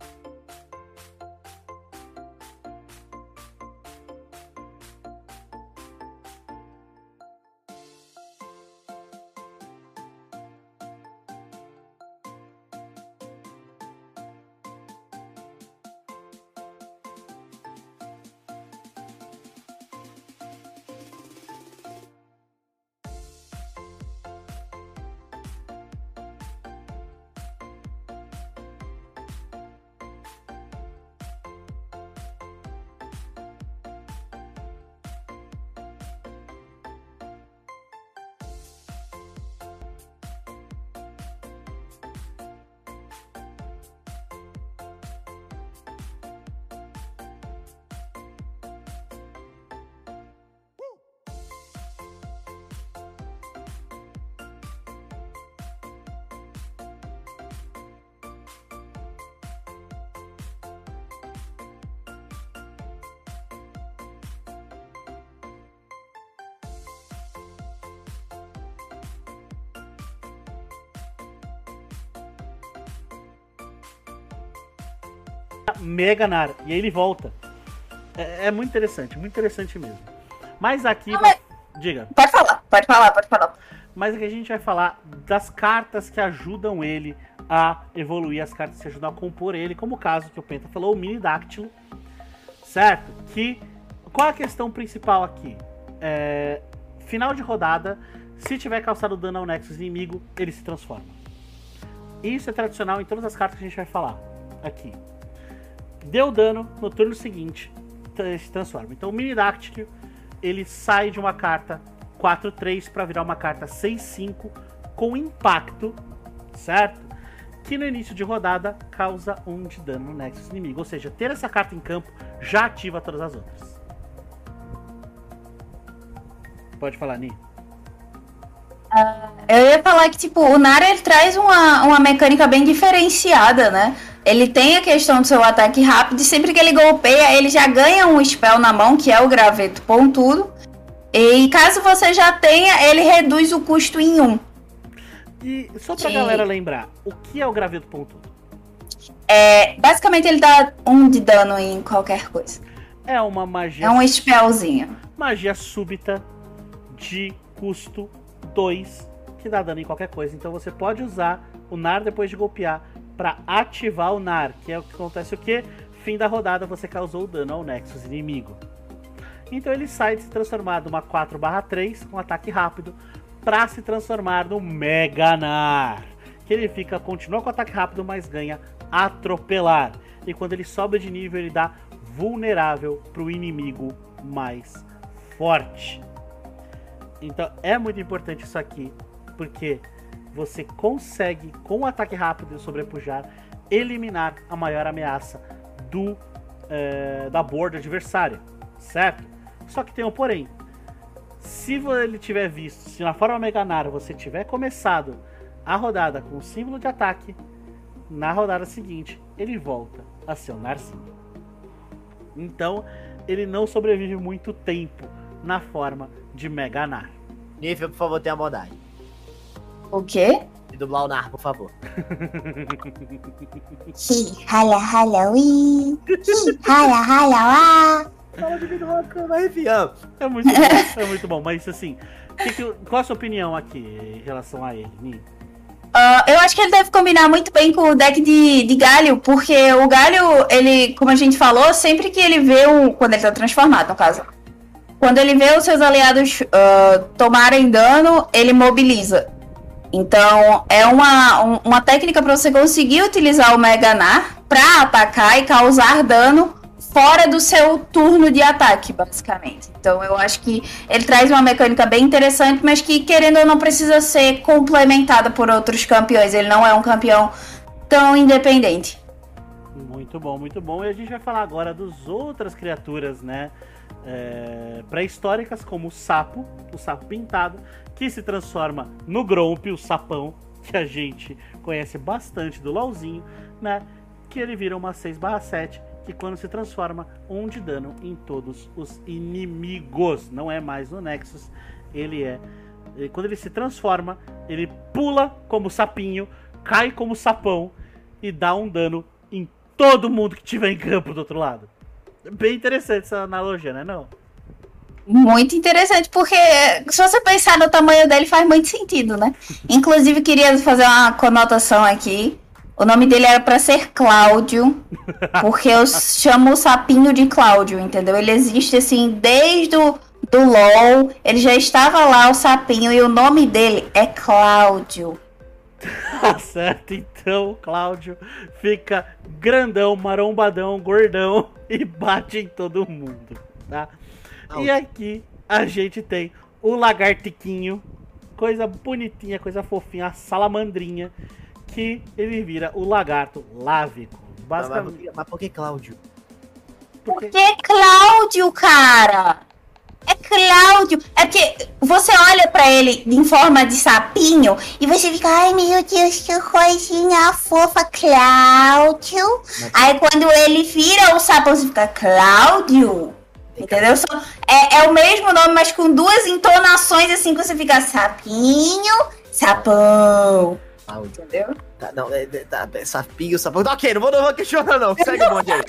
as palavras Meganar. E aí ele volta. É, é muito interessante, muito interessante mesmo. Mas aqui. Não, mas- Diga. Pode falar, pode falar, pode falar. Mas aqui a gente vai falar das cartas que ajudam ele a evoluir, as cartas que ajudam a compor ele, como o caso que o Penta falou, o Mini Dáctilo. Certo? Que. Qual a questão principal aqui? É, final de rodada, se tiver causado dano ao Nexus inimigo, ele se transforma. Isso é tradicional em todas as cartas que a gente vai falar aqui. Deu dano no turno seguinte, se transforma. Então o Mini Dáctilo, ele sai de uma carta 4-3 para virar uma carta 6-5 com impacto, certo? Que no início de rodada causa 1 de dano no Nexus inimigo. Ou seja, ter essa carta em campo já ativa todas as outras. Pode falar, Ni. Eu ia falar que, tipo, o Nara ele traz uma, uma mecânica bem diferenciada, né? Ele tem a questão do seu ataque rápido e sempre que ele golpeia, ele já ganha um spell na mão, que é o graveto pontudo. E caso você já tenha, ele reduz o custo em um. E só pra Que- galera lembrar, o que é o graveto pontudo? É, basicamente, ele dá um de dano em qualquer coisa. É uma magia, É um spellzinho. magia súbita de custo 2 que dá dano em qualquer coisa. Então você pode usar o NAR depois de golpear pra ativar o NAR, que é o que acontece o que? Fim da rodada você causou dano ao Nexus inimigo. Então ele sai de se transformar de uma 4/3 com ataque rápido pra se transformar no Mega NAR. Que ele fica continua com ataque rápido, mas ganha atropelar. E quando ele sobe de nível, ele dá vulnerável pro inimigo mais forte. Então é muito importante isso aqui, porque você consegue, com o ataque rápido e o sobrepujar, eliminar a maior ameaça do eh, da board adversária, certo? Só que tem um porém. Se ele tiver visto, se na forma Meganar você tiver começado a rodada com o símbolo de ataque, na rodada seguinte ele volta a ser um Narcinho. Então ele não sobrevive muito tempo na forma de Meganar. Nível, por favor, tenha bondade. O quê? E dublar o Nar, por favor. Hi, hala, hala, ui. Hi, hala, hala, ah. Fala de vida rock, vai arrepiando. É muito bom, é muito bom. Mas assim, que que- qual a sua opinião aqui em relação a ele, Ni? Ah, eu acho que ele deve combinar muito bem com o deck de, de galho, porque o galho, ele, como a gente falou, sempre que ele vê o. Quando ele tá transformado, no caso. Quando ele vê os seus aliados ah, tomarem dano, ele mobiliza. Então, é uma, um- uma técnica para você conseguir utilizar o Meganar para atacar e causar dano fora do seu turno de ataque, basicamente. Então, eu acho que ele traz uma mecânica bem interessante, mas que, querendo ou não, precisa ser complementada por outros campeões. Ele não é um campeão tão independente. Muito bom, muito bom. E a gente vai falar agora das outras criaturas, né? É, pré-históricas, como o sapo, o sapo pintado, que se transforma no Gromp, o sapão, que a gente conhece bastante do LOLzinho, né? Que ele vira uma 6/7, que quando se transforma, um de dano em todos os inimigos. Não é mais no Nexus, ele é. Quando ele se transforma, ele pula como sapinho, cai como sapão e dá um dano em todo mundo que tiver em campo do outro lado. Bem interessante essa analogia, né? Não? Muito interessante, porque se você pensar no tamanho dele, faz muito sentido, né? Inclusive, queria fazer uma conotação aqui. O nome dele era pra ser Cláudio, porque eu chamo o sapinho de Cláudio, entendeu? Ele existe assim desde o do LOL, ele já estava lá o sapinho e o nome dele é Cláudio. Tá certo, então o Cláudio fica grandão, marombadão, gordão e bate em todo mundo, tá? E aqui a gente tem o lagartiquinho, coisa bonitinha, coisa fofinha, a salamandrinha, que ele vira o lagarto lávico. Mas, Basicamente, mas, mas por que Cláudio? porque Que é Cláudio, cara? É Cláudio. É porque você olha pra ele em forma de sapinho E você fica, ai meu Deus, que coisinha fofa, Cláudio. Aí quando ele vira o sapo, você fica Cláudio. Entendeu? É, é o mesmo nome, mas com duas entonações assim que você fica sapinho, sapão. Entendeu? Tá, não, é, é, tá, pinga, essa Tá, ok, não vou, não vou questionar, não. Segue o bonde aí.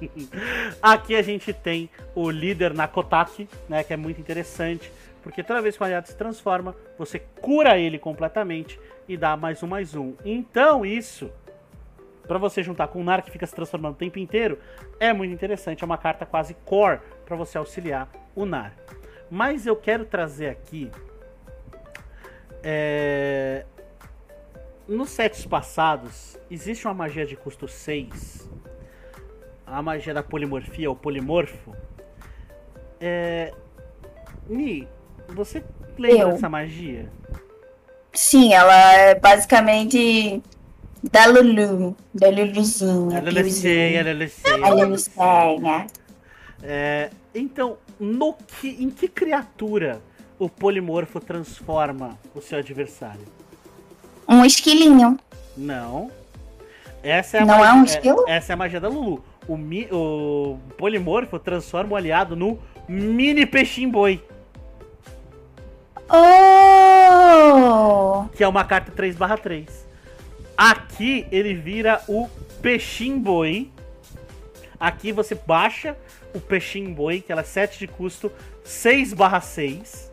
Aqui a gente tem o líder Nakotaki, né, que é muito interessante, porque toda vez que o aliado se transforma, você cura ele completamente e dá mais um mais um. Então isso, pra você juntar com o Nar que fica se transformando o tempo inteiro, é muito interessante, é uma carta quase core pra você auxiliar o Nar. Mas eu quero trazer aqui é... Nos sets passados, existe uma magia de custo 6 a magia da polimorfia, o polimorfo. É. Mi, você lembra Eu. dessa magia? Sim, ela é basicamente da Lulu, da Luluzinha. Ela é sei, ela é sei. A Luluzinha. É, então, no que, em que criatura o polimorfo transforma o seu adversário? Um esquilinho. Não. Essa é a Não é magia, um esquilo? essa é a magia da Lulu. O, mi, o polimorfo transforma o aliado no mini peixinho boi, Oh! que é uma carta 3/3. Aqui ele vira o peixinho boi. Aqui você baixa o peixinho boi, que ela é 7 de custo, 6/6.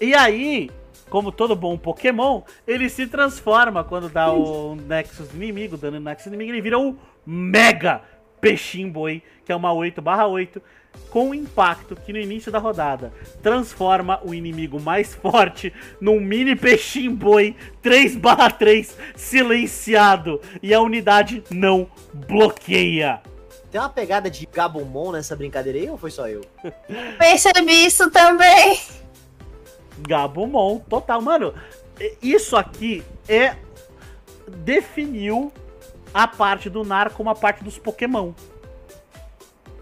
E aí, como todo bom Pokémon, ele se transforma quando dá o Nexus inimigo, dando o Nexus inimigo, ele vira o Mega Peixinho Boi, que é uma 8/8, com impacto que no início da rodada transforma o inimigo mais forte num mini peixinho boi 3/3 silenciado e a unidade não bloqueia. Tem uma pegada de Gabumon nessa brincadeira aí ou foi só eu? Percebi isso também. Gabumon, total. Mano, isso aqui é. definiu a parte do Nar como a parte dos Pokémon.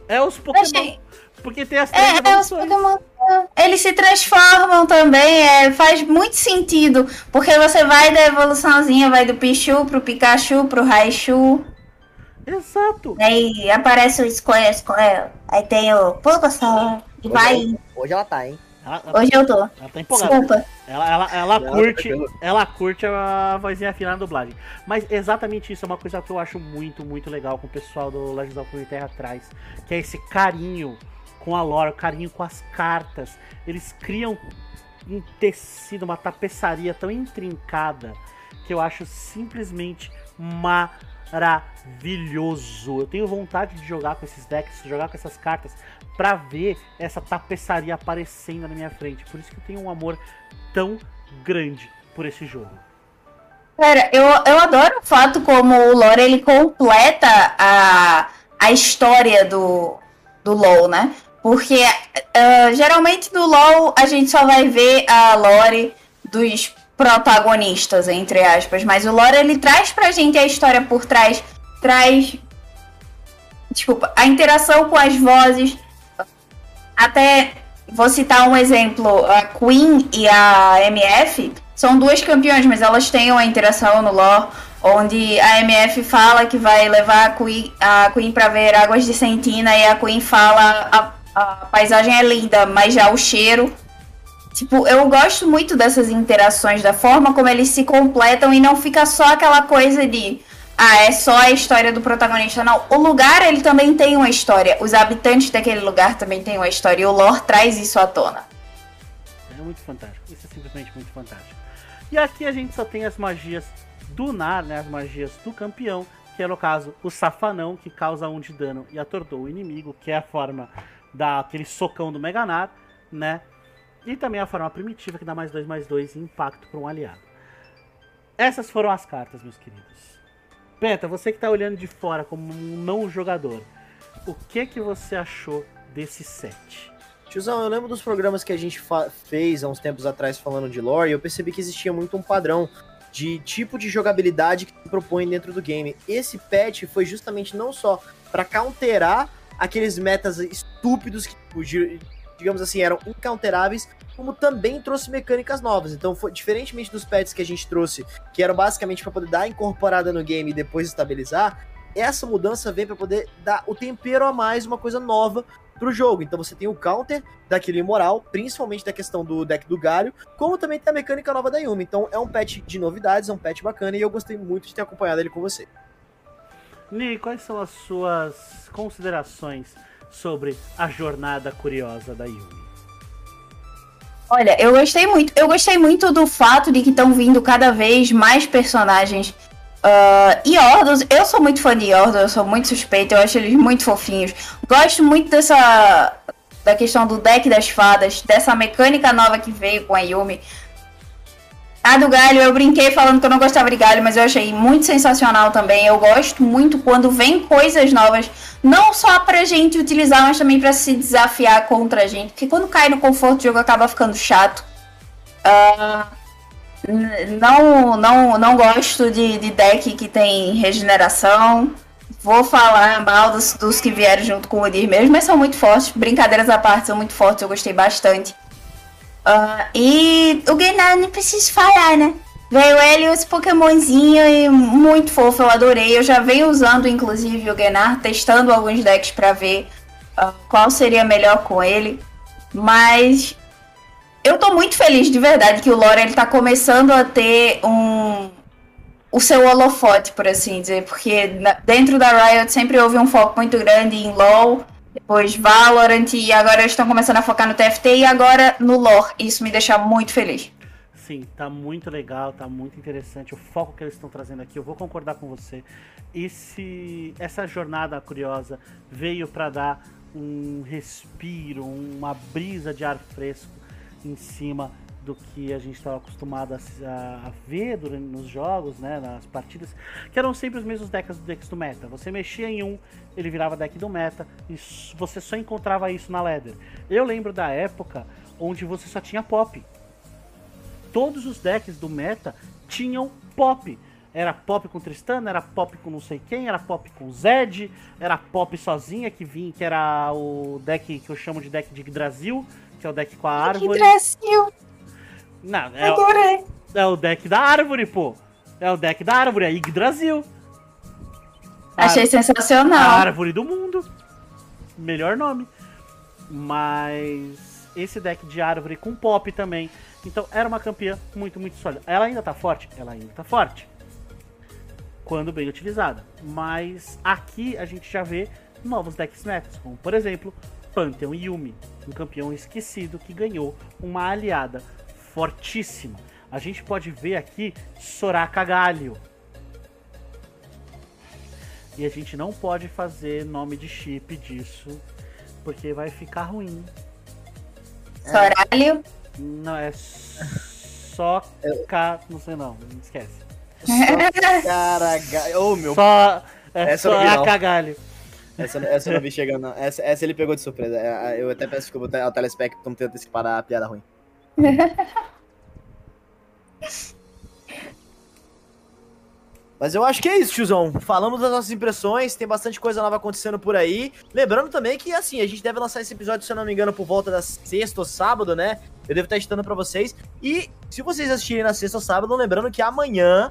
É os Pokémon. Achei. Porque tem as três É, é, os. Pokémon. Eles se transformam também, é, faz muito sentido. Porque você vai da evoluçãozinha, vai do Pichu pro Pikachu, pro Raichu. Exato. Aí aparece o Square, Square. Aí tem o Pulpasaur. E vai. Hoje ela tá, hein? Ela, ela, Hoje eu tô. ela tá empolgada. Desculpa. Ela, ela, ela Não, curte, ela curte a vozinha fina na dublagem. Mas exatamente isso é uma coisa que eu acho muito, muito legal com o pessoal do Legends of Runeterra atrás. Que é esse carinho com a lore, o carinho com as cartas. Eles criam um tecido, uma tapeçaria tão intrincada que eu acho simplesmente maravilhoso. Eu tenho vontade de jogar com esses decks, jogar com essas cartas, pra ver essa tapeçaria aparecendo na minha frente. Por isso que eu tenho um amor tão grande por esse jogo. Cara, eu, eu adoro o fato como o lore ele completa a, a história do, do LoL, né? Porque ah, geralmente no LoL a gente só vai ver a lore dos protagonistas, entre aspas. Mas o lore ele traz pra gente a história por trás, traz. Desculpa, a interação com as vozes. Até vou citar um exemplo: a Queen e a MF são duas campeões, mas elas têm uma interação no lore. Onde a MF fala que vai levar a Queen, a Queen pra ver águas de Sentina e a Queen fala a, a paisagem é linda, mas já o cheiro Tipo, eu gosto muito dessas interações, da forma como eles se completam e não fica só aquela coisa de. Ah, é só a história do protagonista. Não, o lugar ele também tem uma história. Os habitantes daquele lugar também têm uma história. E o lore traz isso à tona. É muito fantástico. Isso é simplesmente muito fantástico. E aqui a gente só tem as magias do Nar, né? As magias do campeão, que é no caso o Safanão, que causa 1 de dano e atordoa o inimigo, que é a forma daquele socão do Meganar, né? E também a forma primitiva, que dá mais 2 mais 2 e impacto para um aliado. Essas foram as cartas, meus queridos. Penta, você que tá olhando de fora como um não jogador, o que que você achou desse set? Tiozão, eu lembro dos programas que a gente fez há uns tempos atrás falando de lore, e eu percebi que existia muito um padrão de tipo de jogabilidade que se propõe dentro do game. Esse patch foi justamente não só pra counterar aqueles metas estúpidos que, tipo, digamos assim, eram incounteráveis, como também trouxe mecânicas novas. Então, foi, diferentemente dos patches que a gente trouxe, que eram basicamente pra poder dar incorporada no game e depois estabilizar, essa mudança vem pra poder dar o tempero a mais, uma coisa nova pro jogo. Então você tem o counter daquilo imoral, principalmente da questão do deck do galho, como também tem a mecânica nova da Yumi. Então é um patch de novidades, é um patch bacana e eu gostei muito de ter acompanhado ele com você. Ni, quais são as suas considerações sobre a jornada curiosa da Yumi? Olha, eu gostei muito. Eu gostei muito do fato de que estão vindo cada vez mais personagens. Uh, e Ordos, eu sou muito fã de Ordos, eu sou muito suspeita, eu acho eles muito fofinhos. Gosto muito dessa. da questão do deck das fadas, dessa mecânica nova que veio com a Yumi. A do galho, eu brinquei falando que eu não gostava de galho, mas eu achei muito sensacional também. Eu gosto muito quando vem coisas novas, não só pra gente utilizar, mas também pra se desafiar contra a gente. Porque quando cai no conforto, o jogo acaba ficando chato. Uh, não, não, não gosto de, de deck que tem regeneração. Vou falar mal dos, dos que vieram junto com o Odir mesmo, mas são muito fortes. Brincadeiras à parte, são muito fortes, eu gostei bastante. Uh, e o Gainar nem preciso falar, né? Veio ele os Pokémonzinho e muito fofo, eu adorei. Eu já venho usando, inclusive, o Gainar, testando alguns decks para ver uh, qual seria melhor com ele. Mas eu tô muito feliz de verdade que o lore ele tá começando a ter um o seu holofote, por assim dizer, porque dentro da Riot sempre houve um foco muito grande em LoL depois Valorant e agora estão começando a focar no TFT e agora no lore. Isso me deixa muito feliz. Sim, tá muito legal, tá muito interessante o foco que eles estão trazendo aqui. Eu vou concordar com você. E se essa jornada curiosa veio para dar um respiro, uma brisa de ar fresco em cima do que a gente estava acostumado a, a, ver durante, nos jogos, né, nas partidas, que eram sempre os mesmos decks, decks do meta. Você mexia em um, ele virava deck do meta, e você só encontrava isso na ladder. Eu lembro da época onde você só tinha pop. Todos os decks do meta tinham pop. Era pop com Tristana, era pop com não sei quem, era pop com Zed, era pop sozinha que vinha, que era o deck que eu chamo de deck de Brasil, que é o deck com a árvore. Brasil! Não, é Adorei. O, é o deck da árvore, pô. É o deck da árvore, é Yggdrasil. Achei sensacional. A árvore do mundo. Melhor nome. Mas esse deck de árvore com pop também. Então era uma campeã muito, muito sólida. Ela ainda tá forte? Ela ainda tá forte. Quando bem utilizada. Mas aqui a gente já vê novos decks metas, como por exemplo, Pantheon Yumi, um campeão esquecido que ganhou uma aliada fortíssima. A gente pode ver aqui Soraka Galho. E a gente não pode fazer nome de chip disso, porque vai ficar ruim. Soralho? Não, é só K. Não sei não, não esquece. Caraca. Ô, oh, meu. Só. É essa só a cagalho. Essa, essa eu não vi chegando, não. Essa, essa ele pegou de surpresa. É, eu até peço desculpa ao telespect por ter antecipado a piada ruim. Mas eu acho que é isso, tiozão. Falamos das nossas impressões, tem bastante coisa nova acontecendo por aí. Lembrando também que, assim, a gente deve lançar esse episódio, se eu não me engano, por volta da sexta ou sábado, né? Eu devo estar editando pra vocês. E se vocês assistirem na sexta ou sábado, lembrando que amanhã,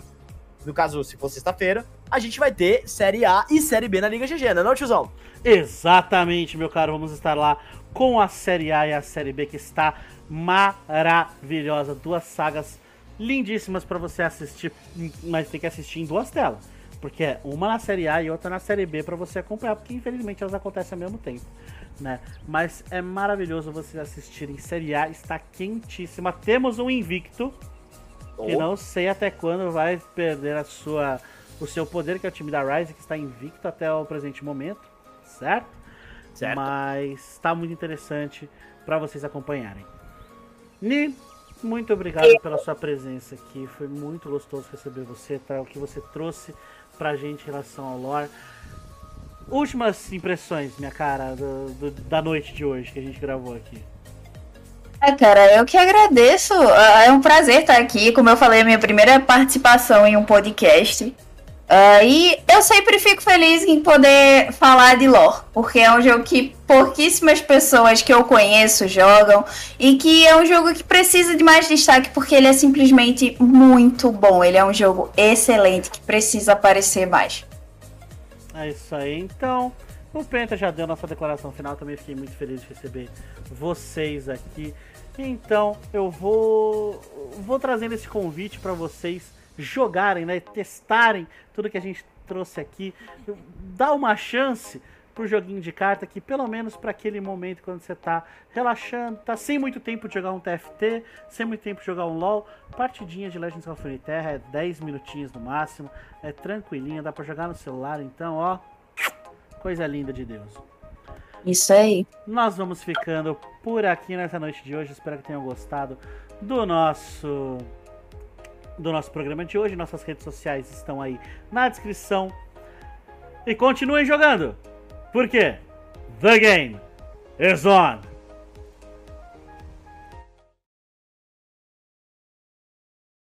no caso, se for sexta-feira, a gente vai ter Série A e Série B na Liga GG, né, não, tiozão? Exatamente, meu caro. Vamos estar lá com a Série A e a Série B, que está maravilhosa. Duas sagas lindíssimas para você assistir, mas tem que assistir em duas telas. Porque é uma na série A e outra na série B para você acompanhar, porque infelizmente elas acontecem ao mesmo tempo, né? Mas é maravilhoso você assistir em série A, está quentíssima. Temos um invicto oh. que não sei até quando vai perder a sua o seu poder, que é o time da Rise, que está invicto até o presente momento, certo? Certo. Mas está muito interessante para vocês acompanharem. Ni, muito obrigado pela sua presença aqui. Foi muito gostoso receber você, tá? O que você trouxe pra gente em relação ao lore. Últimas impressões, minha cara, do, do, da noite de hoje que a gente gravou aqui. É, cara, eu que agradeço. É um prazer estar aqui. Como eu falei, a minha primeira participação em um podcast. Uh, e eu sempre fico feliz em poder falar de lore, porque é um jogo que pouquíssimas pessoas que eu conheço jogam e que é um jogo que precisa de mais destaque porque ele é simplesmente muito bom. Ele é um jogo excelente que precisa aparecer mais. É isso aí. Então, O Penta já deu nossa declaração final, também fiquei muito feliz de receber vocês aqui. Então, eu vou vou trazendo esse convite para vocês jogarem, né, testarem tudo que a gente trouxe aqui, dá uma chance pro joguinho de carta que pelo menos para aquele momento quando você tá relaxando, tá sem muito tempo de jogar um TFT, sem muito tempo de jogar um LoL, partidinha de Legends of Runeterra é 10 minutinhos no máximo, é tranquilinha, dá para jogar no celular, então, ó, coisa linda de Deus. Isso aí. Nós vamos ficando por aqui nessa noite de hoje. Espero que tenham gostado do nosso do nosso programa de hoje. Nossas redes sociais estão aí na descrição. E continuem jogando. Porque the game is on.